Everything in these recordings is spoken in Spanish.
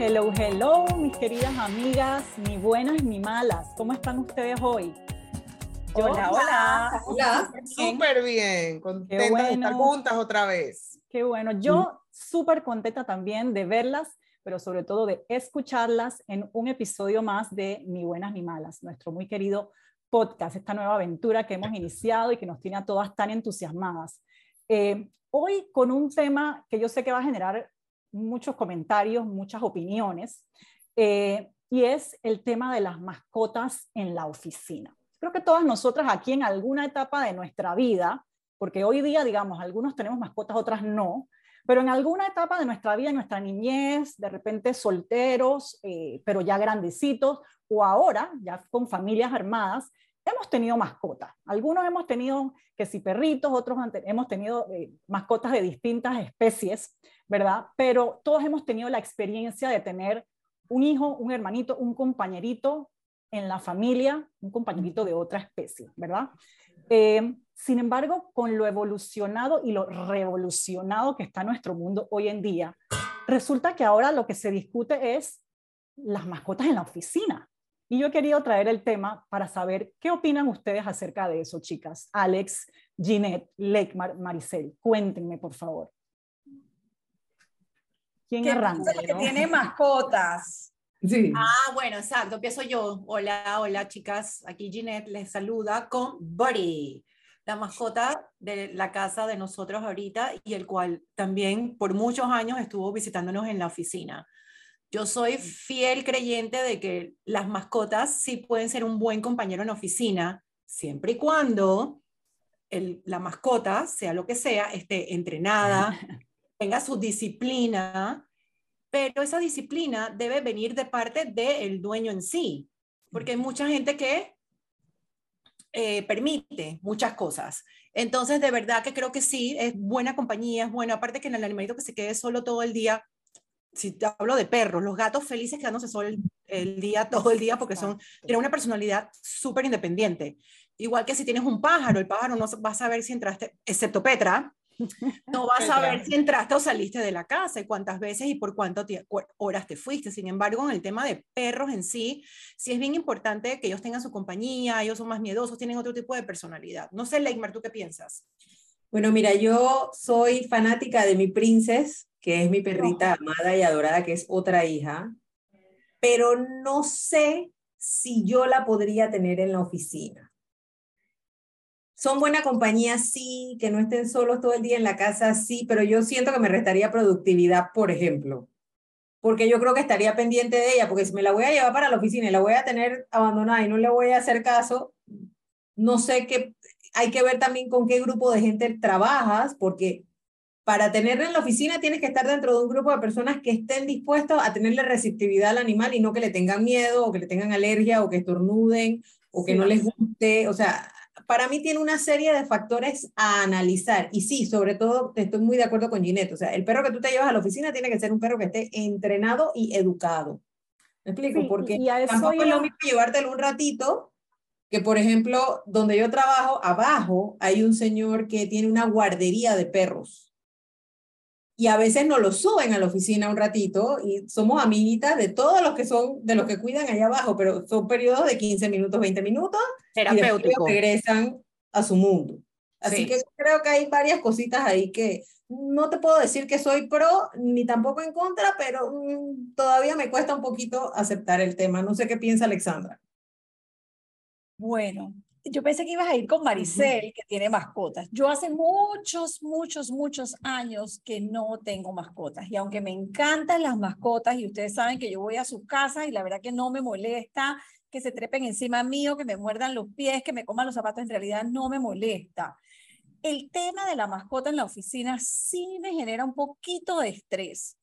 Hello, hello, mis queridas amigas, ni buenas ni malas. ¿Cómo están ustedes hoy? hola, hola. Hola, súper bien. Contenta de estar juntas otra vez. Qué bueno. Yo súper contenta también de verlas, pero sobre todo de escucharlas en un episodio más de Ni buenas ni malas, nuestro muy querido podcast, esta nueva aventura que hemos iniciado y que nos tiene a todas tan entusiasmadas. Eh, hoy con un tema que yo sé que va a generar muchos comentarios, muchas opiniones, eh, y es el tema de las mascotas en la oficina. Creo que todas nosotras aquí en alguna etapa de nuestra vida, porque hoy día, digamos, algunos tenemos mascotas, otras no, pero en alguna etapa de nuestra vida, nuestra niñez, de repente solteros, eh, pero ya grandecitos, o ahora, ya con familias armadas, hemos tenido mascotas. Algunos hemos tenido que si perritos, otros hemos tenido eh, mascotas de distintas especies, ¿verdad? Pero todos hemos tenido la experiencia de tener un hijo, un hermanito, un compañerito en la familia, un compañerito de otra especie, ¿verdad? Eh, sin embargo, con lo evolucionado y lo revolucionado que está nuestro mundo hoy en día, resulta que ahora lo que se discute es las mascotas en la oficina. Y yo he querido traer el tema para saber qué opinan ustedes acerca de eso, chicas. Alex, Ginette, Lake, Maricel, cuéntenme, por favor. ¿Quién arranca? que tiene mascotas. Sí. Ah, bueno, exacto. Empiezo yo. Hola, hola, chicas. Aquí Ginette les saluda con Buddy, la mascota de la casa de nosotros ahorita y el cual también por muchos años estuvo visitándonos en la oficina. Yo soy fiel creyente de que las mascotas sí pueden ser un buen compañero en oficina, siempre y cuando la mascota, sea lo que sea, esté entrenada, tenga su disciplina, pero esa disciplina debe venir de parte del dueño en sí, porque hay mucha gente que eh, permite muchas cosas. Entonces, de verdad que creo que sí, es buena compañía, es bueno, aparte que en el animalito que se quede solo todo el día, si te hablo de perros, los gatos felices quedándose solo el, día, todo el día, porque son, tienen una personalidad súper independiente. Igual que si tienes un pájaro, el pájaro no va a saber si entraste, excepto Petra, no vas a ver si entraste o saliste de la casa y cuántas veces y por cuántas horas te fuiste. Sin embargo, en el tema de perros en sí, sí es bien importante que ellos tengan su compañía, ellos son más miedosos, tienen otro tipo de personalidad. No sé, Leymar, ¿tú qué piensas? Bueno, mira, yo soy fanática de mi princesa que es mi perrita amada y adorada, que es otra hija, pero no sé si yo la podría tener en la oficina. Son buena compañía, sí, que no estén solos todo el día en la casa, sí, pero yo siento que me restaría productividad, por ejemplo, porque yo creo que estaría pendiente de ella, porque si me la voy a llevar para la oficina y la voy a tener abandonada y no le voy a hacer caso, no sé qué, hay que ver también con qué grupo de gente trabajas, porque para tenerla en la oficina tienes que estar dentro de un grupo de personas que estén dispuestos a tenerle receptividad al animal y no que le tengan miedo o que le tengan alergia o que estornuden o que no les guste. O sea, para mí tiene una serie de factores a analizar. Y sí, sobre todo, estoy muy de acuerdo con Ginette. O sea, el perro que tú te llevas a la oficina tiene que ser un perro que esté entrenado y educado. ¿Me explico? Porque tampoco es lo mismo llevártelo un ratito que, por ejemplo, donde yo trabajo, abajo hay un señor que tiene una guardería de perros y a veces nos lo suben a la oficina un ratito y somos amiguitas de todos los que son, de los que cuidan allá abajo, pero son periodos de 15 minutos, 20 minutos terapéutico. y regresan a su mundo. Así que creo que hay varias cositas ahí que no te puedo decir que soy pro ni tampoco en contra, pero mm, todavía me cuesta un poquito aceptar el tema. No sé qué piensa Alexandra. Bueno, yo pensé que ibas a ir con Maricel, que tiene mascotas. Yo hace muchos, muchos, muchos años que no tengo mascotas. Y aunque me encantan las mascotas, y ustedes saben que yo voy a su casa y la verdad que no me molesta que se trepen encima mío, que me muerdan los pies, que me coman los zapatos, en realidad no me molesta. El tema de la mascota en la oficina sí me genera un poquito de estrés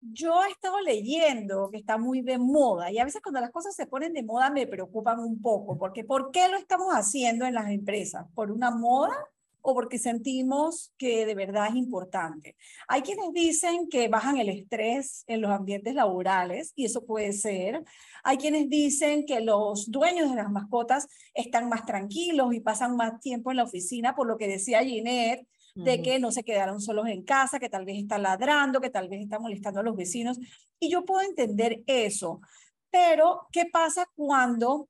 yo he estado leyendo que está muy de moda y a veces cuando las cosas se ponen de moda me preocupan un poco, porque ¿por qué lo estamos haciendo en las empresas? ¿Por una moda o porque sentimos que de verdad es importante? Hay quienes dicen que bajan el estrés en los ambientes laborales y eso puede ser. Hay quienes dicen que los dueños de las mascotas están más tranquilos y pasan más tiempo en la oficina, por lo que decía Ginette, de que no se quedaron solos en casa, que tal vez está ladrando, que tal vez está molestando a los vecinos. Y yo puedo entender eso. Pero, ¿qué pasa cuando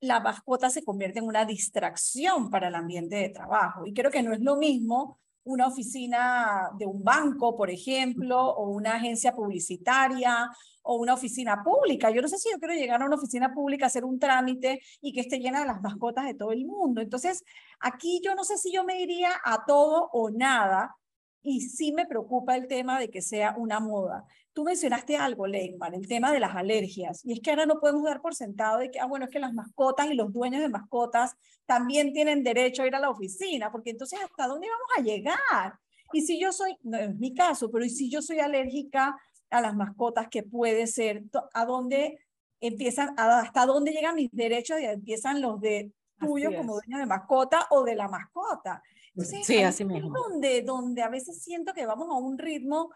la mascota se convierte en una distracción para el ambiente de trabajo? Y creo que no es lo mismo una oficina de un banco, por ejemplo, o una agencia publicitaria, o una oficina pública. Yo no sé si yo quiero llegar a una oficina pública hacer un trámite y que esté llena de las mascotas de todo el mundo. Entonces, aquí yo no sé si yo me iría a todo o nada, y sí me preocupa el tema de que sea una moda. Tú mencionaste algo, Leigman, el tema de las alergias. Y es que ahora no podemos dar por sentado de que, ah, bueno, es que las mascotas y los dueños de mascotas también tienen derecho a ir a la oficina, porque entonces, ¿hasta dónde vamos a llegar? Y si yo soy, no es mi caso, pero ¿y si yo soy alérgica a las mascotas, que puede ser? ¿A dónde empiezan, hasta dónde llegan mis derechos y empiezan los de tuyo como dueño de mascota o de la mascota? sí, así mismo. Donde, donde a veces siento que vamos a un ritmo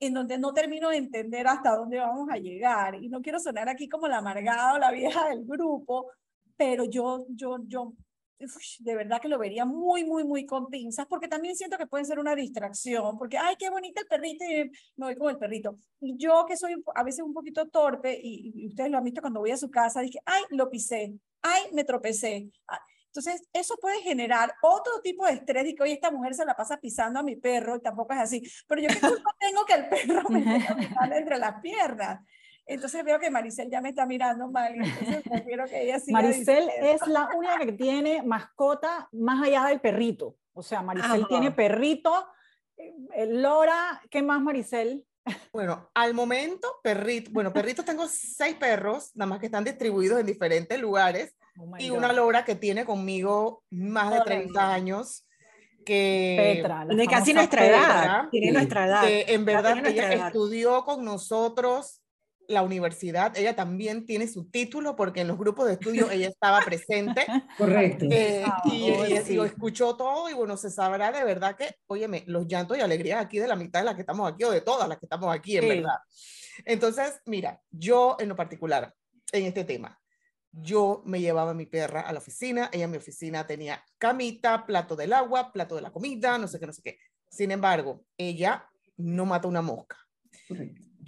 en donde no termino de entender hasta dónde vamos a llegar. Y no quiero sonar aquí como la amargada o la vieja del grupo, pero yo, yo, yo, de verdad que lo vería muy, muy, muy con pinzas, porque también siento que puede ser una distracción, porque, ay, qué bonito el perrito, y me voy con el perrito. Y yo que soy a veces un poquito torpe, y, y ustedes lo han visto cuando voy a su casa, dije, ay, lo pisé, ay, me tropecé. Entonces, eso puede generar otro tipo de estrés de que, oye, esta mujer se la pasa pisando a mi perro y tampoco es así. Pero yo qué culpa tengo que el perro me esté entre las piernas. Entonces veo que Maricel ya me está mirando mal, entonces prefiero que ella siga Maricel es la única que tiene mascota más allá del perrito. O sea, Maricel tiene perrito, eh, Lora, ¿qué más Maricel? Bueno, al momento, perrito, bueno, perritos tengo seis perros, nada más que están distribuidos en diferentes lugares. Oh y una Lora que tiene conmigo más de 30 años. Que Petra, de casi nuestra edad. Tiene nuestra edad. Que en verdad ella estudió con nosotros la universidad, ella también tiene su título porque en los grupos de estudio ella estaba presente. Correcto. Eh, ah, y, lo escuchó todo y bueno, se sabrá de verdad que, óyeme, los llantos y alegrías aquí de la mitad de las que estamos aquí o de todas las que estamos aquí, en verdad. Entonces, mira, yo en lo particular, en este tema, yo me llevaba a mi perra a la oficina, ella en mi oficina tenía camita, plato del agua, plato de la comida, no sé qué, no sé qué. Sin embargo, ella no mata una mosca.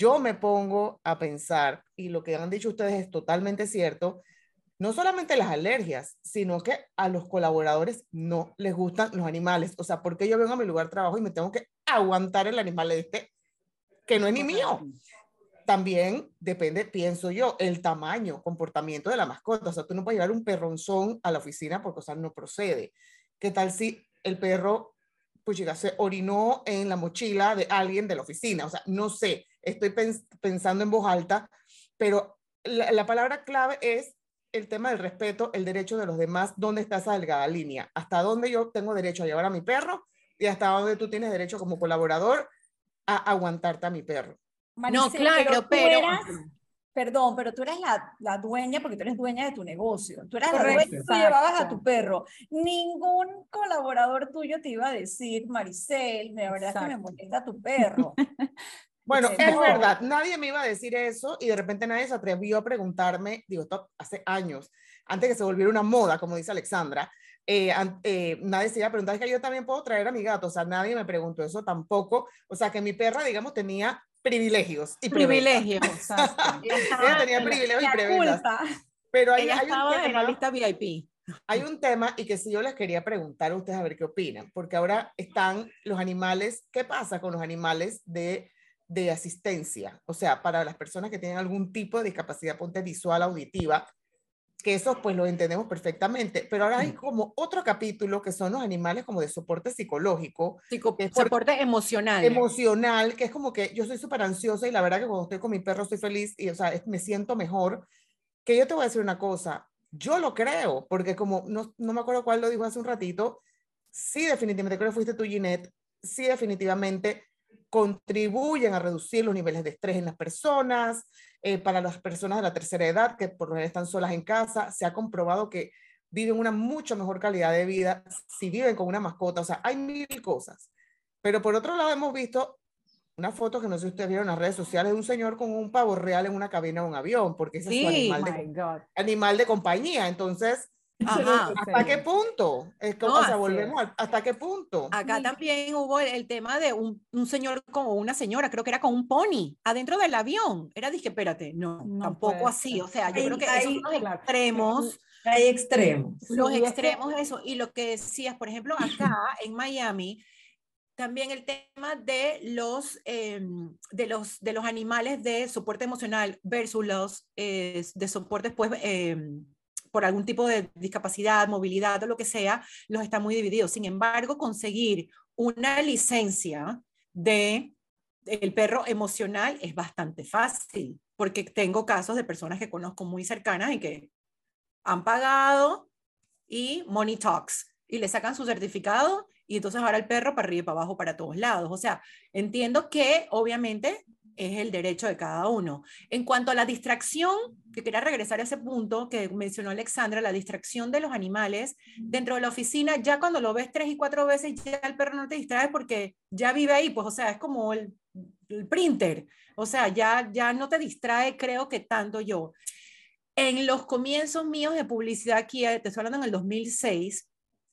Yo me pongo a pensar, y lo que han dicho ustedes es totalmente cierto, no solamente las alergias, sino que a los colaboradores no les gustan los animales. O sea, porque yo vengo a mi lugar de trabajo y me tengo que aguantar el animal de este que no es ni mío también depende, pienso yo, el tamaño, comportamiento de la mascota. O sea, tú no puedes llevar un perronzón a la oficina porque, o sea, no procede. ¿Qué tal si el perro, pues llega, se orinó en la mochila de alguien de la oficina? O sea, no sé, estoy pensando en voz alta, pero la, la, palabra clave es el tema del respeto, el derecho de los demás, dónde está esa delgada línea, hasta dónde yo tengo derecho a llevar a mi perro y hasta dónde tú tienes derecho como colaborador a aguantarte a mi perro no, claro, pero... perdón, pero tú eres la, la, dueña porque tú eres dueña de tu negocio. Tú eras la dueña, tú llevabas a tu perro. Ningún colaborador tuyo te iba a decir, Maricel, la verdad es que me molesta tu perro. Bueno, es verdad, nadie me iba a decir eso y de repente nadie se atrevió a preguntarme, digo, esto hace años, antes que se volviera una moda, como dice Alexandra, eh, eh, nadie se iba a preguntar, es que yo también puedo traer a mi gato, o sea, nadie me preguntó eso tampoco, o sea, que mi perra, digamos, tenía privilegios y privilegios. Ella tenía privilegios y privilegios. Pero hay, hay un tema, en la lista VIP. Hay un tema y que si yo les quería preguntar a ustedes a ver qué opinan, porque ahora están los animales, ¿qué pasa con los animales de, de asistencia? O sea, para las personas que tienen algún tipo de discapacidad, ponte visual, auditiva, que eso pues lo entendemos perfectamente, pero ahora hay como otro capítulo que son los animales como de soporte psicológico. soporte emocional. Emocional, que es como que yo soy súper ansiosa y la verdad que cuando estoy con mi perro estoy feliz y o sea, me siento mejor. Que yo te voy a decir una cosa, yo lo creo, porque como no, no me acuerdo cuál lo dijo hace un ratito, sí definitivamente, creo que fuiste tú Ginette, sí definitivamente contribuyen a reducir los niveles de estrés en las personas, eh, para las personas de la tercera edad que por lo general están solas en casa, se ha comprobado que viven una mucho mejor calidad de vida si viven con una mascota, o sea, hay mil cosas. Pero por otro lado hemos visto una foto que no sé si ustedes vieron en las redes sociales de un señor con un pavo real en una cabina de un avión, porque ese es su animal de, animal de compañía. Entonces, Ajá. ¿Hasta qué punto? Es como, No, o sea, volvemos hasta qué punto. Acá Sí. también hubo el, el tema de un, un señor con o una señora, creo que era con un pony, adentro del avión. Era, dije, espérate, no, No tampoco así. ser. O sea, yo Hay- creo que hay- esos son los extremos, Hay extremos. los Sí, es extremos, eso. Y lo que decías, por ejemplo, acá en Miami, también el tema de los, em, de los, de los animales de soporte emocional versus los eh, de soporte pues, em, por algún tipo de discapacidad, movilidad o lo que sea, los está muy divididos. Sin embargo, conseguir una licencia de el perro emocional es bastante fácil, porque tengo casos de personas que conozco muy cercanas y que han pagado y money talks y le sacan su certificado y entonces ahora el perro para arriba y para abajo para todos lados. O sea, entiendo que obviamente es el derecho de cada uno. En cuanto a la distracción, que quería regresar a ese punto que mencionó Alexandra, la distracción de los animales dentro de la oficina, ya cuando lo ves tres y cuatro veces, ya el perro no te distrae porque ya vive ahí, pues o sea, es como el, el printer, o sea, ya, ya no te distrae, creo que tanto yo. En los comienzos míos de publicidad aquí, eh, te estoy hablando en el 2006,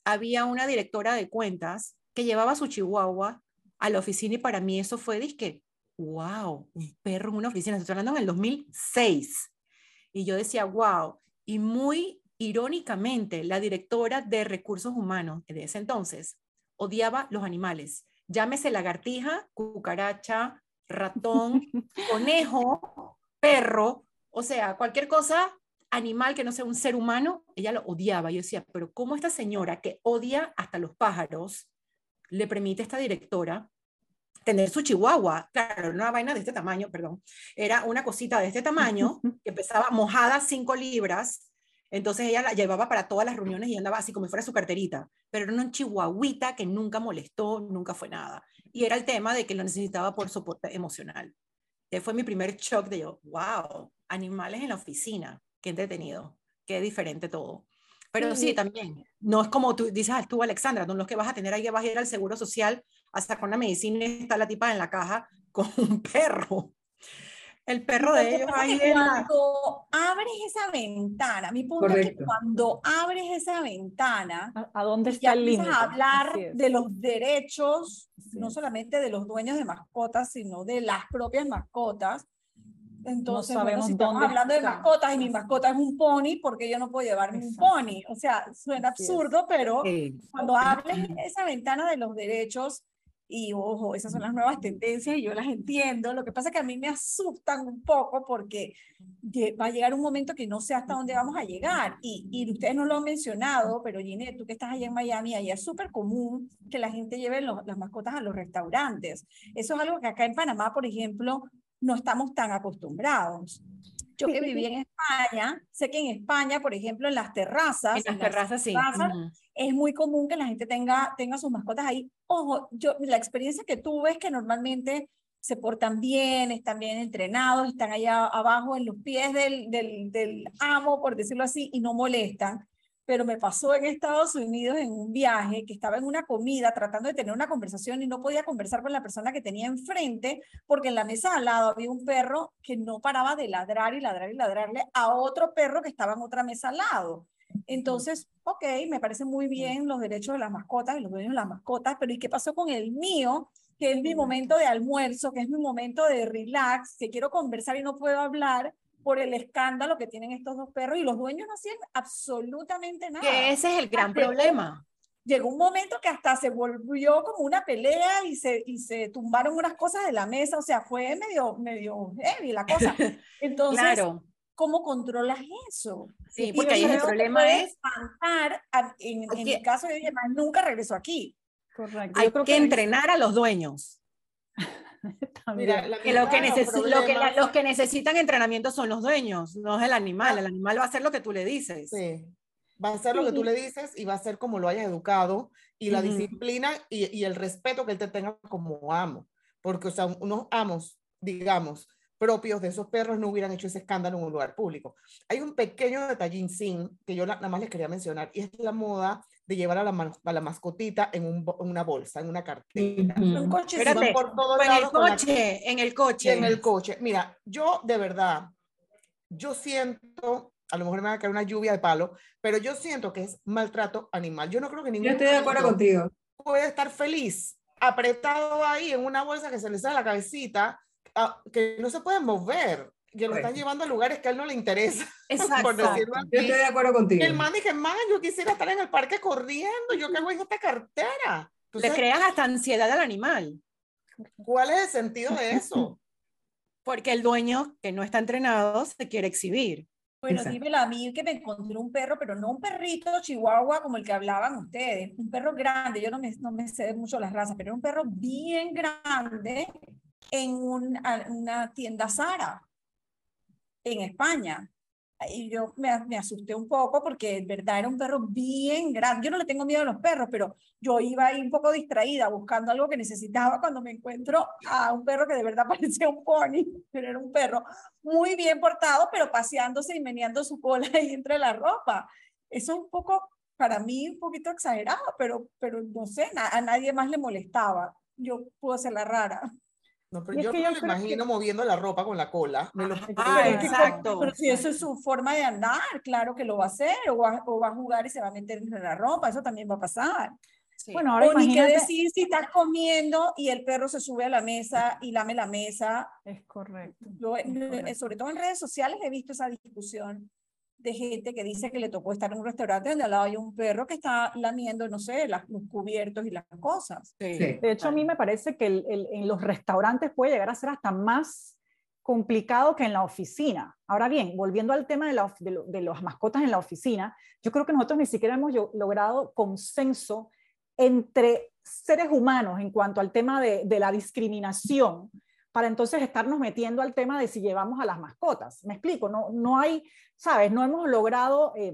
había una directora de cuentas que llevaba su chihuahua a la oficina y para mí eso fue disque, wow, un perro en una oficina, estoy hablando en el 2006. Y yo decía, wow, y muy irónicamente, la directora de recursos humanos de ese entonces odiaba los animales. Llámese lagartija, cucaracha, ratón, conejo, perro, o sea, cualquier cosa animal que no sea un ser humano, ella lo odiaba. Yo decía, pero ¿cómo esta señora que odia hasta los pájaros le permite a esta directora tener su chihuahua? Claro, una vaina de este tamaño, perdón, era una cosita de este tamaño que pesaba mojada 5 libras. Entonces ella la llevaba para todas las reuniones y andaba así como si fuera su carterita, pero era una chihuahuita que nunca molestó, nunca fue nada. Y era el tema de que lo necesitaba por soporte emocional. Ese fue mi primer shock de yo, wow, animales en la oficina, qué entretenido, qué diferente todo. Pero sí, también, no es como tú dices tú, Alexandra, no es que vas a tener ahí que vas a ir al seguro social hasta con la medicina y está la tipa en la caja con un perro. El perro de ellos ahí la- cuando abres esa ventana, mi punto es que Correcto. cuando abres esa ventana, ¿A, a dónde ya está el límite? a hablar de los derechos, no solamente de los dueños de mascotas, sino de las propias mascotas. Entonces, bueno, sabemos si estamos dónde hablando de está. mascotas y mi mascota es un pony, porque yo no puedo llevarme un pony? O sea, suena Así es. absurdo, pero Sí. cuando abres esa ventana de los derechos, y ojo, esas son las nuevas tendencias y yo las entiendo, lo que pasa es que a mí me asustan un poco porque va a llegar un momento que no sé hasta dónde vamos a llegar. Y, y ustedes no lo han mencionado, pero Ginette, tú que estás allá en Miami, allá es súper común que la gente lleve los- las mascotas a los restaurantes. Eso es algo que acá en Panamá, por ejemplo, no estamos tan acostumbrados. Yo que viví en España, sé que en España, por ejemplo, en las terrazas, En las terrazas, sí. terrazas, es muy común que la gente tenga, tenga sus mascotas ahí. Ojo, yo, la experiencia que tuve es que normalmente se portan bien, están bien entrenados, están allá abajo en los pies del, del, del amo, por decirlo así, y no molestan. Pero me pasó en Estados Unidos en un viaje que estaba en una comida tratando de tener una conversación y no podía conversar con la persona que tenía enfrente porque en la mesa al lado había un perro que no paraba de ladrar y ladrar y ladrarle a otro perro que estaba en otra mesa al lado. Entonces, ok, me parecen muy bien los derechos de las mascotas y los dueños de las mascotas, pero ¿y qué pasó con el mío? Que es mi momento de almuerzo, que es mi momento de relax, que quiero conversar y no puedo hablar por el escándalo que tienen estos dos perros y los dueños no hacían absolutamente nada. Que ese es el gran Pero- problema. Llegó un momento que hasta se volvió como una pelea y se, y se tumbaron unas cosas de la mesa, o sea, fue medio, medio heavy la cosa. Entonces, Claro. ¿cómo controlas eso? Sí, porque ahí el que problema es espantar en, en mi que- caso, yo dije, "Más nunca regresó aquí. Correcto. hay creo que entrenar a los dueños. Mira, la Que, lo que, neces- los lo que la- los que necesitan entrenamiento son los dueños, no es el animal. Ah. El animal va a hacer lo que tú le dices. Sí. Va a ser lo que tú le dices y va a ser como lo hayas educado y la Ujú. disciplina y, y el respeto que él te tenga como amo. Porque, o sea, unos amos, digamos, propios de esos perros no hubieran hecho ese escándalo en un lugar público. Hay un pequeño detallín sin que yo na- nada más les quería mencionar y es la moda de llevar a la, a la mascotita en, un en una bolsa, en una cartera. Un Ujú. coche Espérate, por todos en el con la- coche, en el coche. en el coche. Mira, yo de verdad, yo siento a lo mejor me va a caer una lluvia de palo, pero yo siento que es maltrato animal. Yo no creo que ningún Yo estoy de acuerdo contigo. puede estar feliz apretado ahí en una bolsa que se le sale la cabecita, ah, que no se puede mover, que lo están Correcto. llevando a lugares que a él no le interesa, Exacto. por decirlo Yo estoy de acuerdo contigo. El man dije, man, yo quisiera estar en el parque corriendo, yo qué hago en esta cartera. Le Entonces, creas hasta ansiedad al animal. ¿cuál es el sentido de eso? Porque el dueño que no está entrenado se quiere exhibir. Bueno, Exacto. dímelo a mí que me encontré un perro, pero no un perrito chihuahua como el que hablaban ustedes, un perro grande, yo no me, no me sé mucho las razas, pero era un perro bien grande en un- una tienda Zara en España. Y yo me, me asusté un poco porque en verdad era un perro bien grande. Yo no le tengo miedo a los perros, pero yo iba ahí un poco distraída buscando algo que necesitaba cuando me encuentro a un perro que de verdad parecía un pony, pero era un perro muy bien portado, pero paseándose y meneando su cola ahí entre la ropa. Eso es un poco, para mí, un poquito exagerado, pero, pero no sé, a nadie más le molestaba. Yo puedo ser la rara. No, pero es yo que me yo creo imagino moviendo la ropa con la cola. Me lo Ah, Pero que exacto. Pero si eso es su forma de andar, claro que lo va a hacer, o va, o va a jugar y se va a meter entre la ropa, eso también va a pasar. Sí. Bueno, ahora o ni qué imagínate. decir si estás comiendo y el perro se sube a la mesa y lame la mesa. Es correcto. Yo, Es eh, correcto. sobre todo en redes sociales, he visto esa discusión de gente que dice que le tocó estar en un restaurante donde al lado hay un perro que está lamiendo, no sé, las- los cubiertos y las cosas. Sí. Sí. De hecho, a mí me parece que el- el- en los restaurantes puede llegar a ser hasta más complicado que en la oficina. Ahora bien, volviendo al tema de, la of- de, lo- de las mascotas en la oficina, yo creo que nosotros ni siquiera hemos yo- logrado consenso entre seres humanos en cuanto al tema de, de la discriminación para entonces estarnos metiendo al tema de si llevamos a las mascotas. Me explico, no, no hay, sabes, no hemos logrado eh,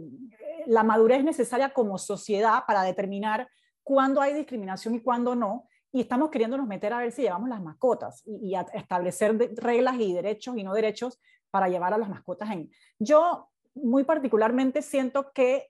la madurez necesaria como sociedad para determinar cuándo hay discriminación y cuándo no, y estamos queriéndonos meter a ver si llevamos las mascotas y, establecer reglas y derechos y no derechos para llevar a las mascotas en. Yo muy particularmente siento que,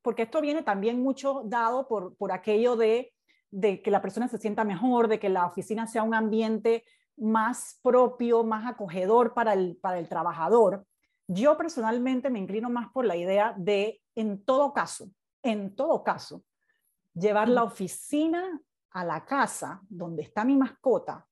porque esto viene también mucho dado por, por aquello de, de que la persona se sienta mejor, de que la oficina sea un ambiente más propio, más acogedor para el, para el trabajador. Yo personalmente me inclino más por la idea de, en todo caso, en todo caso, llevar la oficina a la casa donde está mi mascota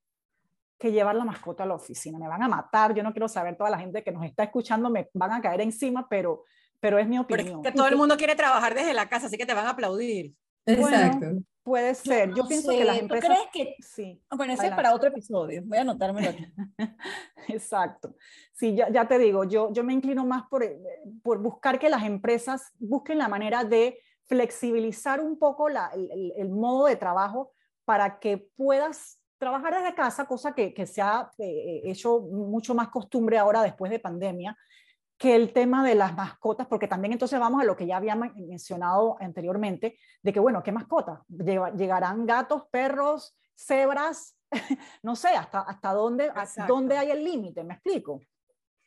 que llevar la mascota a la oficina. Me van a matar, yo no quiero saber, toda la gente que nos está escuchando me van a caer encima, pero, pero es mi Pero es opinión. que todo el mundo quiere trabajar desde la casa, así que te van a aplaudir. Exacto. Puede ser, yo, no pienso que las sé, ¿tú empresas... crees que- Sí, Bueno, ese es para otro episodio. Voy a anotármelo aquí. exacto. Sí, ya, ya te digo, yo, yo me inclino más por, eh, por buscar que las empresas busquen la manera de flexibilizar un poco la- el, el- el modo de trabajo para que puedas trabajar desde casa, cosa que, que se ha eh, hecho mucho más costumbre ahora después de pandemia, que el tema de las mascotas, porque también entonces vamos a lo que ya había men- mencionado anteriormente, de que, bueno, ¿qué mascotas? Llega- ¿Llegarán gatos, perros, cebras? no sé, ¿hasta, hasta dónde, dónde hay el límite? ¿Me explico?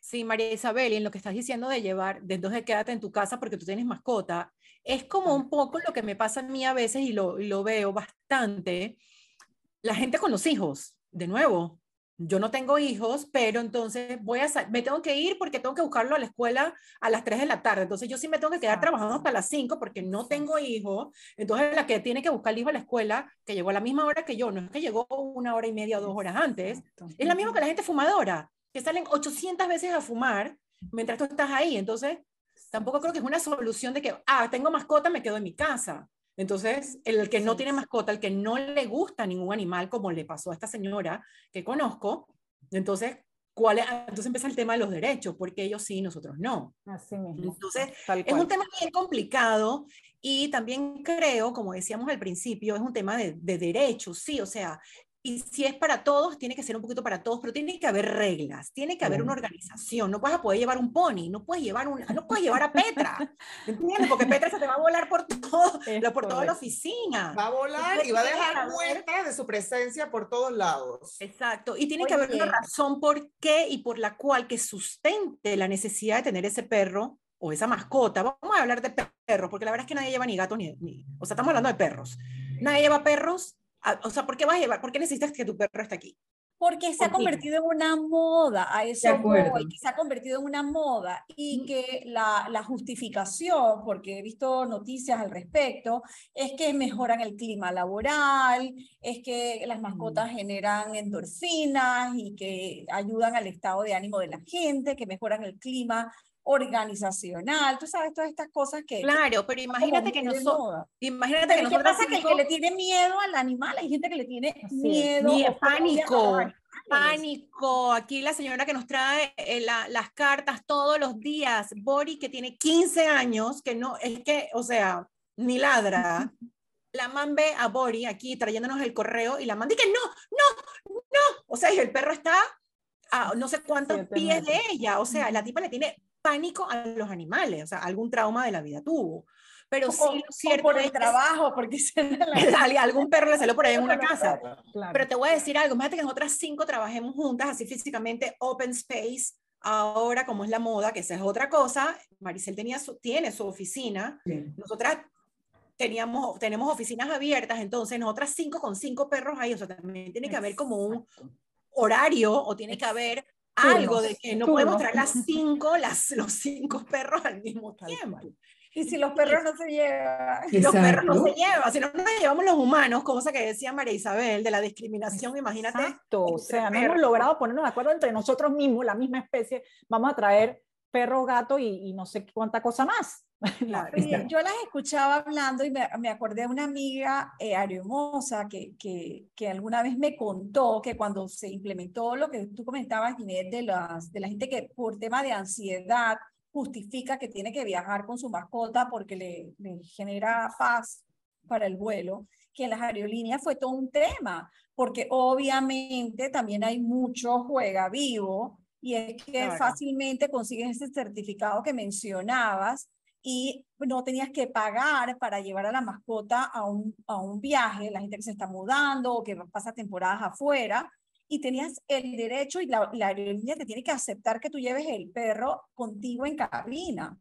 Sí, María Isabel, y en lo que estás diciendo de llevar, de entonces quédate en tu casa porque tú tienes mascota, es como un poco lo que me pasa a mí a veces y lo, y lo veo bastante, la gente con los hijos, de nuevo. Yo no tengo hijos, pero entonces voy a me tengo que ir porque tengo que buscarlo a la escuela a las 3 de la tarde. Entonces yo sí me tengo que quedar trabajando hasta las 5 porque no tengo hijos. Entonces la que tiene que buscar el hijo a la escuela, que llegó a la misma hora que yo, no es que llegó una hora y media o dos horas antes, es la misma que la gente fumadora, que salen 800 veces a fumar mientras tú estás ahí. Entonces, tampoco creo que es una solución de que, ah, tengo mascota, me quedo en mi casa. Entonces, el que no tiene mascota, el que no le gusta ningún animal, como le pasó a esta señora que conozco, entonces, ¿cuál es? Ah, Entonces empieza el tema de los derechos, porque ellos sí, nosotros no. Así mismo. Entonces, Es un tema bien complicado y también creo, como decíamos al principio, es un tema de, de derechos, sí, o sea, y si es para todos, tiene que ser un poquito para todos, pero tiene que haber reglas, tiene que haber una organización, no vas a poder llevar un pony, no puedes llevar, un, no puedes llevar a Petra, ¿entiendes? Porque Petra se te va a volar por, todo, Es por toda la oficina. Va a volar Entonces, y va a dejar muestras de su presencia por todos lados. Exacto, y tiene que haber una razón por qué y por la cual que sustente la necesidad de tener ese perro o esa mascota. Vamos a hablar de perros, porque la verdad es que nadie lleva ni gatos ni, ni- o sea, estamos hablando de perros. Nadie lleva perros, o sea, ¿por qué vas a llevar? ¿Por qué necesitas que tu perro esté aquí? porque se ha convertido en una moda, a eso voy, que se ha convertido en una moda y que la, la, justificación, porque he visto noticias al respecto, es que mejoran el clima laboral, es que las mascotas generan endorfinas y que ayudan al estado de ánimo de la gente, que mejoran el clima organizacional, tú sabes, todas estas cosas que... Claro, pero imagínate que nosotros... Imagínate que nosotros... ¿Qué pasa? Que el que le tiene miedo al animal, hay gente que le tiene miedo... Miedo, pánico, pánico. Aquí la señora que nos trae eh, las cartas todos los días, Bori, que tiene 15 años, que no, es que, o sea, ni ladra. La man ve a Bori aquí trayéndonos el correo y la man dice que no, no, no. O sea, y el perro está a no sé cuántos pies de ella. O sea, la tipa le tiene pánico a los animales, o sea, algún trauma de la vida tuvo. Pero sí, lo cierto por el trabajo, porque se algún perro le salió por ahí en una casa. Pero te voy a decir algo, imagínate que nosotras cinco trabajemos juntas, así físicamente, open space, ahora como es la moda, que esa es otra cosa, Maricel tenía su, tiene su oficina, nosotras teníamos, tenemos oficinas abiertas, entonces nosotras cinco con cinco perros ahí, o sea, también tiene que haber como un horario o tiene que haber algo de que no podemos traer las cinco, las, los cinco perros al mismo tiempo. Y si los perros no se llevan. Los perros no se llevan, si no nos llevamos los humanos, cosa que decía María Isabel de la discriminación, imagínate. Exacto, o sea, no hemos logrado ponernos de acuerdo entre nosotros mismos, la misma especie, vamos a traer perro, gato y, no sé cuánta cosa más. yo las escuchaba hablando y me, me acordé de una amiga eh, que, que, que, alguna vez me contó que cuando se implementó lo que tú comentabas, Ginette, de, las, de la gente que por tema de ansiedad justifica que tiene que viajar con su mascota porque le, le genera paz para el vuelo, que en las aerolíneas fue todo un tema, porque obviamente también hay mucho juega vivo y es que fácilmente consigues ese certificado que mencionabas y no tenías que pagar para llevar a la mascota a un, a un viaje, la gente que se está mudando o que pasa temporadas afuera, y tenías el derecho y la, la aerolínea te tiene que aceptar que tú lleves el perro contigo en cabina.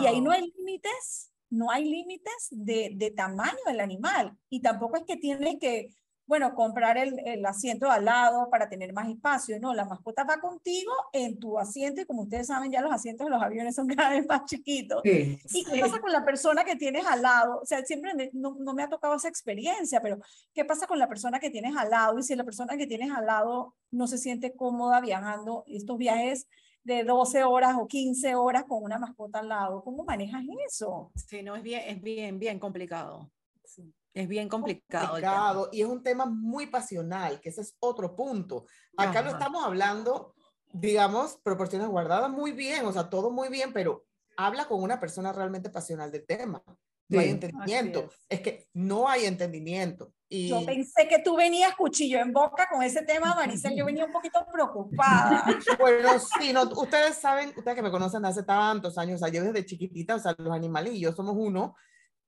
Y ahí no hay límites, no hay límites de, de, tamaño del animal. Y tampoco es que tienes que bueno, comprar el, el, asiento al lado para tener más espacio. No, la mascota va contigo en tu asiento y como ustedes saben, ya los asientos de los aviones son cada vez más chiquitos. ¿Y qué pasa con la persona que tienes al lado? O sea, siempre no, no, me ha tocado esa experiencia, pero ¿qué pasa con la persona que tienes al lado? Y si la persona que tienes al lado no se siente cómoda viajando estos viajes de 12 horas o 15 horas con una mascota al lado, ¿cómo manejas eso? Sí, no, es bien, es bien, bien complicado. Sí. Es bien complicado. y es un tema muy pasional, que ese es otro punto. Acá lo estamos hablando, digamos, proporciones guardadas muy bien, o sea, todo muy bien, pero habla con una persona realmente pasional del tema. No hay entendimiento. Es. que no hay entendimiento. Y... Yo pensé que tú venías cuchillo en boca con ese tema, Maricel. Yo venía un poquito preocupada. bueno, sí, no, ustedes saben, ustedes que me conocen hace tantos años, o sea, yo desde chiquitita, o sea, los animalillos somos uno,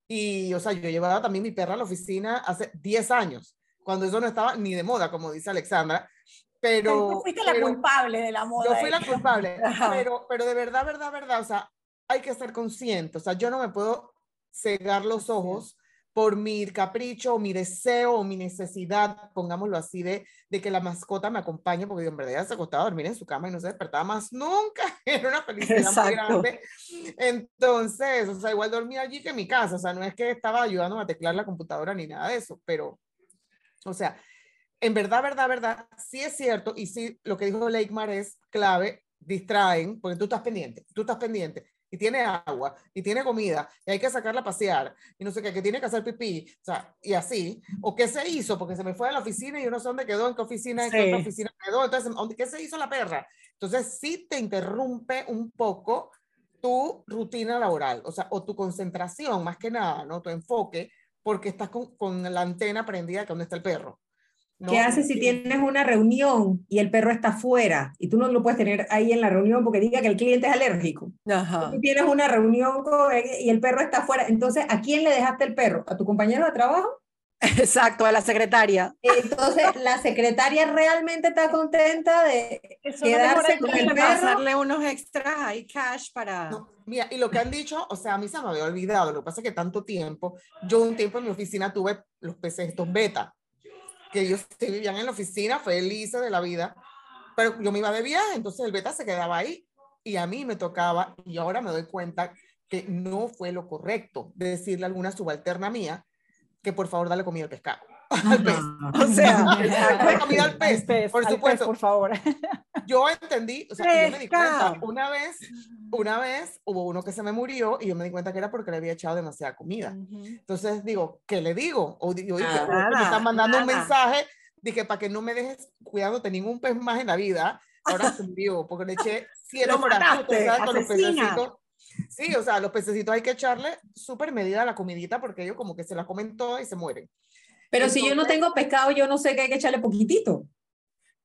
y, o sea, yo llevaba también mi perra a la oficina hace 10 años, cuando eso no estaba ni de moda, como dice Alexandra. Pero. Tú fuiste la culpable de la moda. Yo fui la culpable. pero, pero de verdad, verdad, verdad, o sea, hay que ser consciente. O sea, yo no me puedo cegar los ojos por mi capricho o mi deseo o mi necesidad, pongámoslo así, de, de que la mascota me acompañe, porque en verdad ella se acostaba a dormir en su cama y no se despertaba más nunca. Era una felicidad muy grande. Entonces, o sea, igual dormía allí que en mi casa, o sea, no es que estaba ayudando a teclar la computadora ni nada de eso, pero, o sea, en verdad, verdad, verdad, sí es cierto y sí, lo que dijo Leikmar es clave, distraen, porque tú estás pendiente, tú estás pendiente y tiene agua y tiene comida y hay que sacarla a pasear y no sé qué, que tiene que hacer pipí, o sea, y así, o qué se hizo, porque se me fue a la oficina y yo no sé dónde quedó, en qué oficina, en qué oficina quedó, entonces, ¿qué se hizo la perra? Entonces, sí te interrumpe un poco tu rutina laboral, o sea, o tu concentración, más que nada, ¿no? Tu enfoque, porque estás con, con la antena prendida de dónde está el perro. ¿Qué haces si tienes una reunión y el perro está fuera y tú no lo puedes tener ahí en la reunión porque diga que el cliente es alérgico? Ajá. Tú tienes una reunión y el perro está fuera. Entonces, ¿a quién le dejaste el perro? ¿A tu compañero de trabajo? Exacto, a la secretaria. Entonces, la secretaria realmente está contenta de quedarse con el perro. Pasarle unos extras ahí, cash para. mira, y lo que han dicho, o sea, a mí se me había olvidado. Lo que pasa es que tanto tiempo, yo un tiempo en mi oficina tuve los peces estos beta que ellos sí vivían en la oficina, felices de la vida, pero yo me iba de viaje, entonces el beta se quedaba ahí y a mí me tocaba, y ahora me doy cuenta que no fue lo correcto decirle a alguna subalterna mía que por favor dale comida al pescado. Al pez. O sea, comida al pez, por supuesto. por favor. Yo entendí, o sea, yo me di cuenta, una vez, una vez hubo uno que se me murió y yo me di cuenta que era porque le había echado demasiada comida. Entonces digo, ¿qué le digo? O digo, ah, me están mandando un mensaje, dije, para que no me dejes cuidándote ningún pez más en la vida, ahora se envió, porque le eché siete frascos con los pececitos. Sí, o sea, los pececitos hay que echarle súper medida a la comidita porque ellos como que se la comen todas y se mueren. Pero si yo no tengo pescado, yo no sé que hay que echarle poquitito.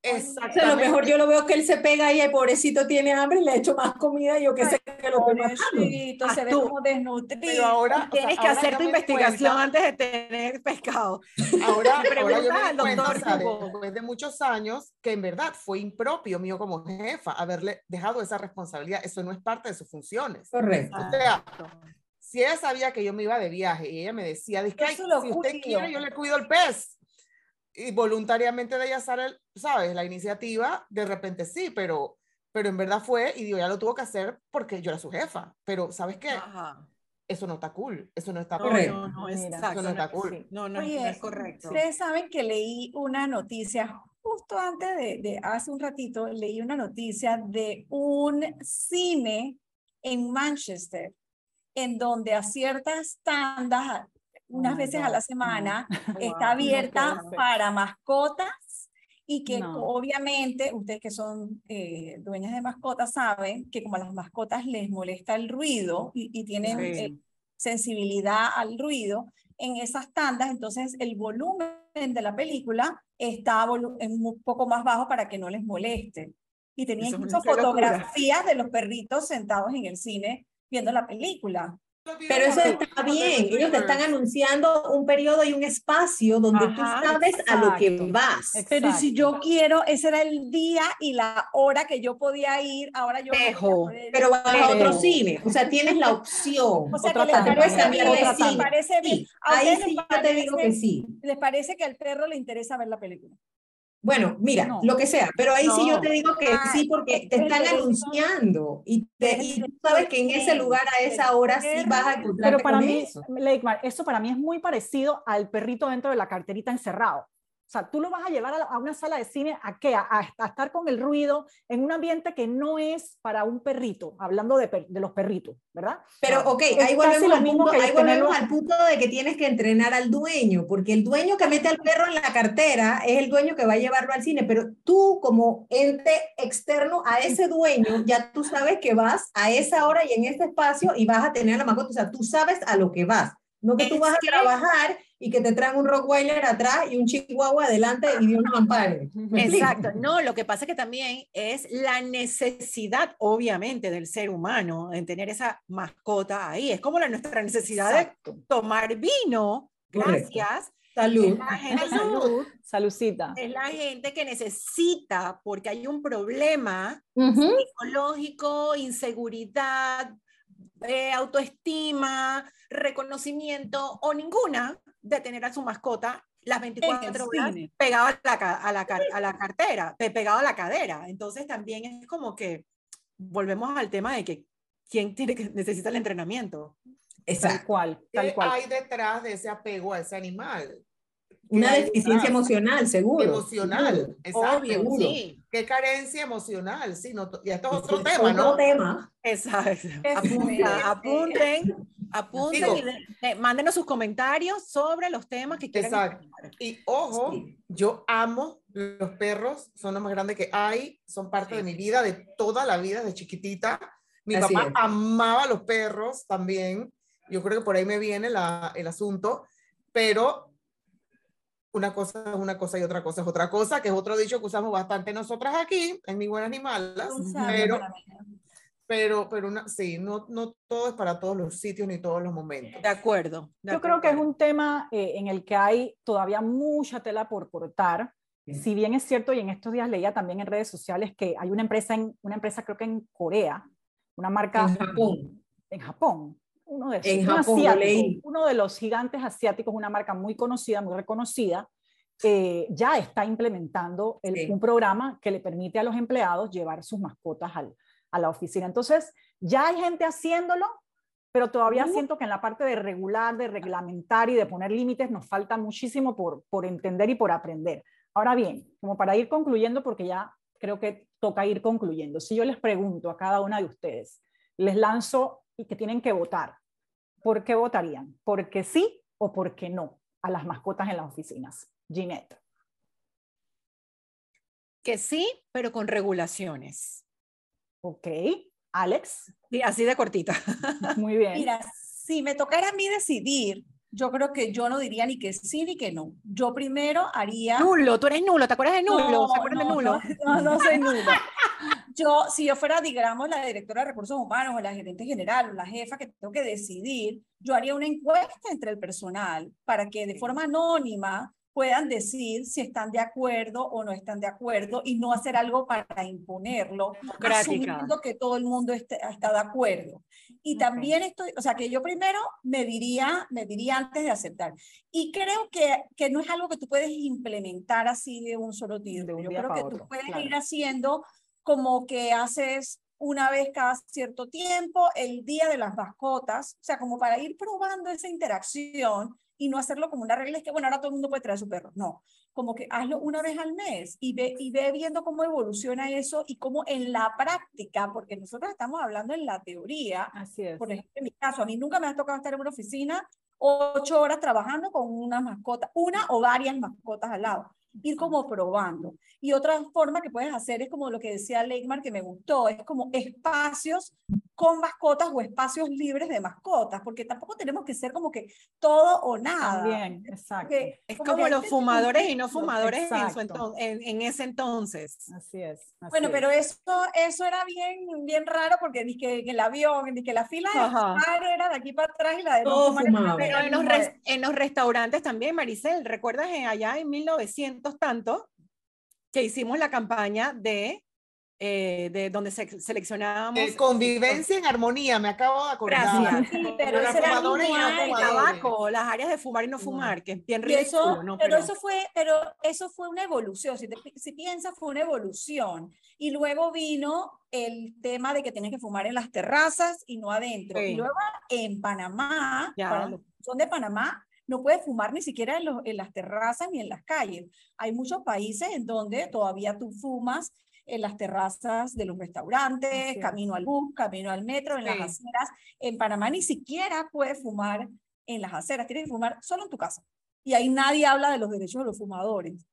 Exactamente. a lo mejor yo lo veo que él se pega ahí, el pobrecito tiene hambre y le echo más comida y yo que sé que lo pobrecito, se ve como desnutrido. Pero ahora, tienes que hacer tu investigación antes de tener pescado. Ahora, ahora yo me al doctor después de muchos años, que en verdad fue impropio mío como jefa haberle dejado esa responsabilidad. Eso no es parte de sus funciones. Correcto. O sea, si ella sabía que yo me iba de viaje y ella me decía, si usted quiere, yo le cuido el pez. Y voluntariamente de ella sale, ¿sabes? La iniciativa, de repente sí, pero, pero en verdad fue, y digo, ya lo tuvo que hacer porque yo era su jefa. Pero, ¿sabes qué? Eso no está cool, eso no está correcto. No, no, eso no está cool. No, no, es correcto. Ustedes saben que leí una noticia justo antes de, de, hace un ratito, leí una noticia de un cine en Manchester en donde a ciertas tandas, unas veces a la semana, está abierta para mascotas y que obviamente ustedes que son eh, dueñas de mascotas saben que como a las mascotas les molesta el ruido y, tienen eh, sensibilidad al ruido, en esas tandas, entonces el volumen de la película está un poco más bajo para que no les moleste. Y tenían incluso fotografías de los perritos sentados en el cine viendo la película. Pero eso está bien, ellos te están anunciando un periodo y un espacio donde tú sabes a lo que vas. Pero si yo quiero, ese era el día y la hora que yo podía ir, ahora yo... pero vas a otro cine, o sea, tienes la opción. O sea, que les parece, parece bien. Ahí sí yo te digo que sí. ¿Les parece que al perro le interesa ver la película? Bueno, mira, lo que sea, pero ahí sí yo te digo que ah, sí, porque te están anunciando y, te, y tú sabes que en ese lugar a esa hora sí vas a encontrar. Pero para mí, eso. eso para mí es muy parecido al perrito dentro de la carterita encerrado. O sea, tú lo vas a llevar a, una sala de cine a qué? A, estar con el ruido en un ambiente que no es para un perrito, hablando de, de los perritos, ¿verdad? Pero, ok, ahí volvemos, al punto, ahí volvemos al punto de que tienes que entrenar al dueño, porque el dueño que mete al perro en la cartera es el dueño que va a llevarlo al cine, pero tú como ente externo a ese dueño, ya tú sabes que vas a esa hora y en este espacio y vas a tener la mascota, o sea, tú sabes a lo que vas. No que tú vas a trabajar y que te traen un Rockweiler atrás y un Chihuahua adelante y Dios nos ampare. Exacto. No, lo que pasa es que también es la necesidad, obviamente, del ser humano en tener esa mascota ahí. Es como la, nuestra necesidad de tomar vino. Gracias. Salud. salud. Saludcita. Es la gente que necesita, porque hay un problema psicológico, inseguridad, eh, autoestima, reconocimiento o ninguna de tener a su mascota las 24 horas pegado a la, a, la, a la cartera, pegado a la cadera. Entonces también es como que volvemos al tema de que quién tiene que necesita el entrenamiento. Tal cual, tal ¿Qué hay detrás de ese apego a ese animal? Una deficiencia emocional, seguro. Emocional, exacto. Obvio, Sí. Qué carencia emocional, sí, no, y esto es otro tema, ¿no? Otro tema. Exacto. apunten, apunten y mándenos sus comentarios sobre los temas que quieran. Exacto. Y ojo, yo amo los perros, son los más grandes que hay, son parte de mi vida, de toda la vida, de chiquitita. Mi papá amaba los perros también. Yo creo que por ahí me viene la, el asunto, pero una cosa es una cosa y otra cosa es otra cosa, que es otro dicho que usamos bastante nosotras aquí, en Mi Buenas ni Malas, pero, pero, pero una, sí, no, no todo es para todos los sitios ni todos los momentos. De acuerdo. Yo creo que es un tema eh, en el que hay todavía mucha tela por cortar. Si bien es cierto, y en estos días leía también en redes sociales que hay una empresa, en, una empresa creo que en Corea, una marca en Japón, en Japón uno de, uno de los gigantes asiáticos, una marca muy conocida, muy reconocida, eh, ya está implementando el- Sí. un programa que le permite a los empleados llevar sus mascotas al- a la oficina. Entonces, ya hay gente haciéndolo, pero todavía siento que en la parte de regular, de reglamentar y de poner límites nos falta muchísimo por, por entender y por aprender. Ahora bien, como para ir concluyendo, porque ya creo que toca ir concluyendo, si yo les pregunto a cada una de ustedes, les lanzo y que tienen que votar, ¿por qué votarían? ¿Porque sí o porque no a las mascotas en las oficinas? Ginette. Que sí, pero con regulaciones. Ok. Alex. Sí, así de cortita. Muy bien. Mira, si me tocara a mí decidir, yo creo que yo no diría ni que sí ni que no. Yo primero haría... Nulo, tú eres nulo, ¿te acuerdas de nulo? No, ¿Se acuerdan de no, nulo? No, no soy nula. Yo, si yo fuera, digamos, la directora de recursos humanos o la gerente general o la jefa que tengo que decidir, yo haría una encuesta entre el personal para que de forma anónima puedan decir si están de acuerdo o no están de acuerdo y no hacer algo para imponerlo, asumiendo que todo el mundo esté- está de acuerdo. Y también estoy, o sea, que yo primero me diría, me diría antes de aceptar. Y creo que, que no es algo que tú puedes implementar así de un solo tiro. Yo creo que tú puedes claro. ir haciendo como que haces una vez cada cierto tiempo el día de las mascotas, o sea, como para ir probando esa interacción y no hacerlo como una regla, es que bueno, ahora todo el mundo puede traer su perro. No, como que hazlo una vez al mes y ve, y ve viendo cómo evoluciona eso y cómo en la práctica, porque nosotros estamos hablando en la teoría, Así es. por ejemplo, en mi caso, a mí nunca me ha tocado estar en una oficina ocho horas trabajando con una mascota, una o varias mascotas al lado, ir como probando. Y otra forma que puedes hacer es como lo que decía Leigmar, que me gustó, es como espacios con mascotas o espacios libres de mascotas, porque tampoco tenemos que ser como que todo o nada. También, exacto. Porque- Es como como los que fumadores y no fumadores en, en, en ese entonces. Así es. así Bueno, es. pero eso, eso era bien, bien raro porque ni que, que el avión, ni que la fila de fumar era de aquí para atrás y la de no Todo fumar era fumado. Pero en los, res- en los restaurantes también, Maricel, ¿recuerdas en- allá en 1900 tanto que hicimos la campaña de, eh, de donde se, seleccionábamos Eh, convivencia en armonía, me acabo de acordar. Gracias. Sí, pero ese era y no tabaco, las áreas de fumar y no fumar, que es bien Y eso, ¿no? pero, eso fue, pero eso fue una evolución. Si, te- si piensas, fue una evolución. Y luego vino el tema de que tienes que fumar en las terrazas y no adentro. Sí. Y luego en Panamá, Ya. para los que son de Panamá, no puedes fumar ni siquiera en, los- en las terrazas ni en las calles. Hay muchos países en donde todavía tú fumas en las terrazas de los restaurantes, es. camino al bus, camino al metro, en las Sí. aceras. En Panamá ni siquiera puedes fumar en las aceras, tienes que fumar solo en tu casa. Y ahí nadie habla de los derechos de los fumadores.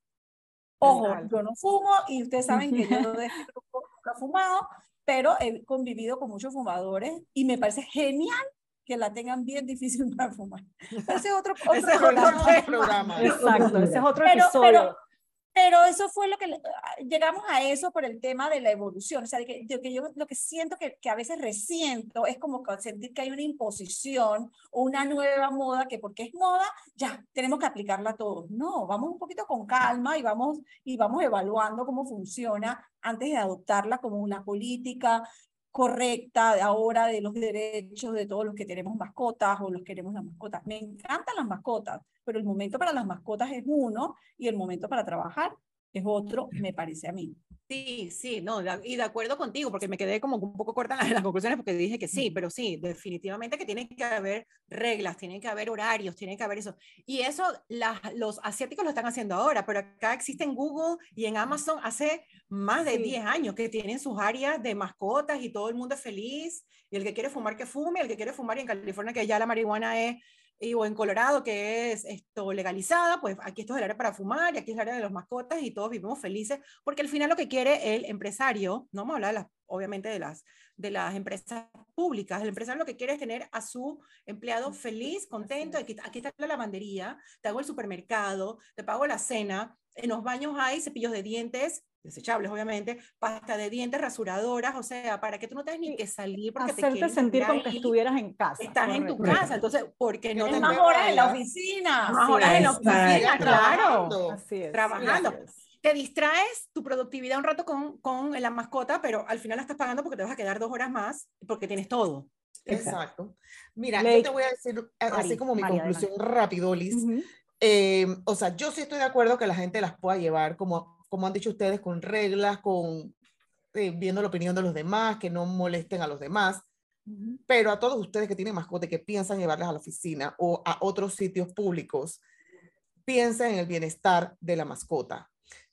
Ojo, yo no fumo y ustedes saben que yo de este grupo nunca he fumado, pero he convivido con muchos fumadores y me parece genial que la tengan bien difícil para fumar. Ese es otro, otro Ese es otro programa. es programa. Exacto, ese es otro Pero- episodio. pero- Pero eso fue lo que ah, llegamos a eso por el tema de la evolución. O sea, de que, de que yo lo que siento que, que a veces resiento es como sentir que hay una imposición o una nueva moda que porque es moda, ya tenemos que aplicarla a todos. No, vamos un poquito con calma y vamos, y vamos evaluando cómo funciona antes de adoptarla como una política correcta ahora de los derechos de todos los que tenemos mascotas o los que queremos las mascotas. Me encantan las mascotas, pero el momento para las mascotas es uno y el momento para trabajar es otro, me parece a mí. Sí, sí, no, y de acuerdo contigo, porque me quedé como un poco corta en las conclusiones porque dije que sí, pero sí, definitivamente que tiene que haber reglas, tiene que haber horarios, tiene que haber eso. Y eso las, los asiáticos lo están haciendo ahora, pero acá existe en Google y en Amazon hace más de Sí. 10 años que tienen sus áreas de mascotas y todo el mundo es feliz, y el que quiere fumar que fume, el que quiere fumar y en California que ya la marihuana es y, o en Colorado, que es esto legalizada, pues aquí esto es el área para fumar y aquí es el área de los mascotas y todos vivimos felices, porque al final lo que quiere el empresario, no vamos a hablar de las, obviamente de las, de las empresas públicas, el empresario lo que quiere es tener a su empleado feliz, contento, aquí, aquí está la lavandería, te hago el supermercado, te pago la cena, en los baños hay cepillos de dientes, desechables obviamente, pasta de dientes, rasuradoras, o sea, para que tú no tengas ni que salir porque te Hacerte quieren sentir como que estuvieras en casa. estás en tu casa, entonces, ¿por qué no te más horas en la oficina. más horas en la oficina, claro. Trabajando. Así es. Trabajando. Te distraes tu productividad un rato con, con la mascota, pero al final la estás pagando porque te vas a quedar dos horas más porque tienes todo. Exacto. Mira, Lake. yo te voy a decir, así como mi Mari, conclusión rápido, Liz. Eh, o sea, yo sí estoy de acuerdo que la gente las pueda llevar, como, como han dicho ustedes, con reglas, con eh, viendo la opinión de los demás, que no molesten a los demás. Pero a todos ustedes que tienen mascotas y que piensan llevarlas a la oficina o a otros sitios públicos, piensen en el bienestar de la mascota.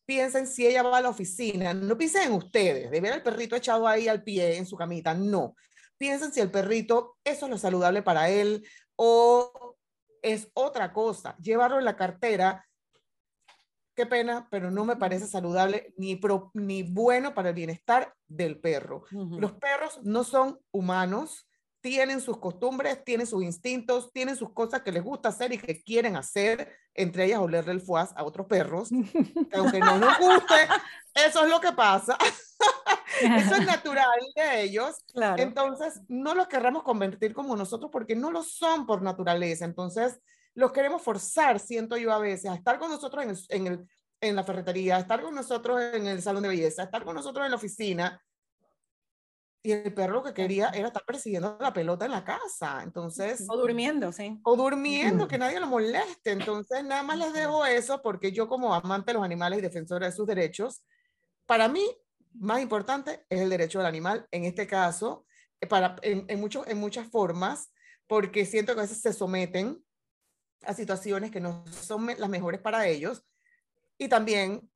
Piensen si ella va a la oficina, no piensen en ustedes, de ver al perrito echado ahí al pie en su camita, no. Piensen si el perrito, eso es lo saludable para él o es otra cosa. Llevarlo en la cartera, qué pena, pero no me parece saludable ni, ni bueno para el bienestar del perro. Los perros no son humanos, tienen sus costumbres, tienen sus instintos, tienen sus cosas que les gusta hacer y que quieren hacer, entre ellas olerle el fuaz a otros perros, aunque no nos guste, eso es lo que pasa. eso es natural de ellos. Entonces, no los querramos convertir como nosotros porque no lo son por naturaleza. Entonces, los queremos forzar, siento yo a veces, a estar con nosotros en, en, el, en la ferretería, a estar con nosotros en el salón de belleza, a estar con nosotros en la oficina. Y el perro lo que quería era estar persiguiendo la pelota en la casa. Entonces. O durmiendo, sí. O durmiendo, que nadie lo moleste. Entonces, nada más les dejo eso porque yo, como amante de los animales y defensora de sus derechos, para mí, más importante es el derecho del animal. En este caso, eh, para, en, en, mucho, en muchas formas, porque siento que a veces se someten a situaciones que no son las mejores para ellos. Y también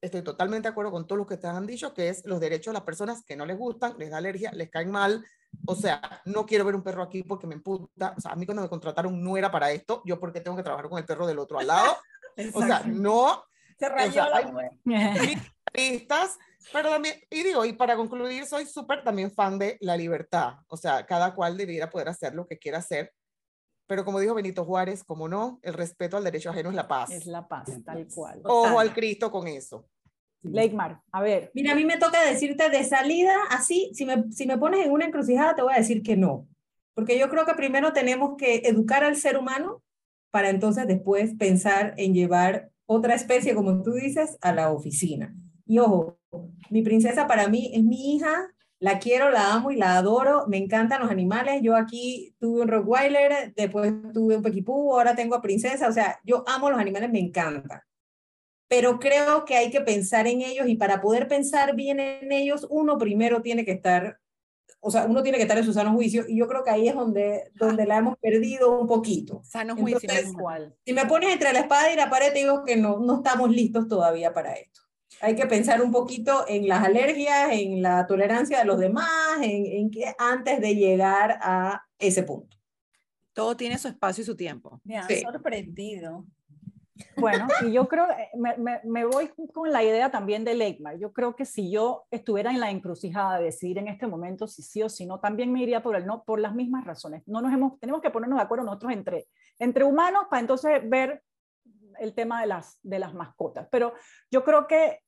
estoy totalmente de acuerdo con todo lo que te han dicho, que es los derechos de las personas que no les gustan, les da alergia, les caen mal. O sea, no quiero ver un perro aquí porque me emputa. O sea, a mí cuando me contrataron no era para esto. Yo porque tengo que trabajar con el perro del otro al lado. o sea, no. Se rayó o sea, la pistas, pero también, y digo, y para concluir, soy súper también fan de la libertad. O sea, cada cual debiera poder hacer lo que quiera hacer pero como dijo Benito Juárez, como no, el respeto al derecho ajeno es la paz. Es la paz, tal cual. Ojo al Cristo con eso. Leikmar, a ver. Mira, a mí me toca decirte de salida, así, si me, si me pones en una encrucijada, te voy a decir que no. Porque yo creo que primero tenemos que educar al ser humano para entonces después pensar en llevar otra especie, como tú dices, a la oficina. Y ojo, mi princesa para mí es mi hija, la quiero, la amo y la adoro. Me encantan los animales. Yo aquí tuve un Rottweiler, después tuve un Pequipú, ahora tengo a Princesa. O sea, yo amo los animales, me encantan. Pero creo que hay que pensar en ellos y para poder pensar bien en ellos, uno primero tiene que estar, o sea, uno tiene que estar en su sano juicio y yo creo que ahí es donde, donde la hemos perdido un poquito. Sano juicio. igual. Si me pones entre la espada y la pared, te digo que no, no estamos listos todavía para esto hay que pensar un poquito en las alergias, en la tolerancia de los demás, en, en que antes de llegar a ese punto. Todo tiene su espacio y su tiempo. Me ha sorprendido. Bueno, y yo creo, eh, me, me, me, voy con la idea también de Leikmar. Yo creo que si yo estuviera en la encrucijada de decidir en este momento si sí o si no, también me iría por el no, por las mismas razones. No nos hemos, tenemos que ponernos de acuerdo nosotros entre, entre humanos para entonces ver el tema de las, de las mascotas. Pero yo creo que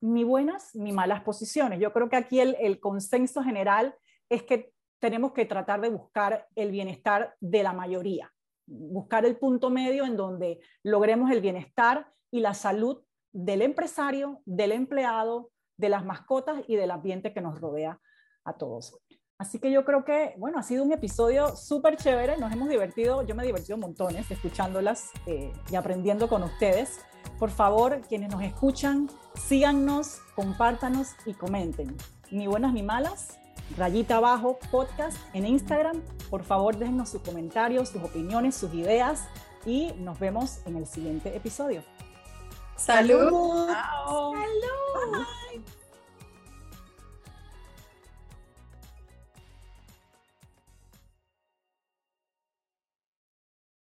ni buenas ni malas posiciones. Yo creo que aquí el, el consenso general es que tenemos que tratar de buscar el bienestar de la mayoría, buscar el punto medio en donde logremos el bienestar y la salud del empresario, del empleado, de las mascotas y del ambiente que nos rodea a todos. Así que yo creo que, bueno, ha sido un episodio súper chévere, nos hemos divertido, yo me he divertido montones escuchándolas eh, y aprendiendo con ustedes. Por favor, quienes nos escuchan, síganos, compártanos y comenten. Ni buenas ni malas, rayita abajo, podcast en Instagram. Por favor, déjenos sus comentarios, sus opiniones, sus ideas y nos vemos en el siguiente episodio. ¡Salud! ¡Salud!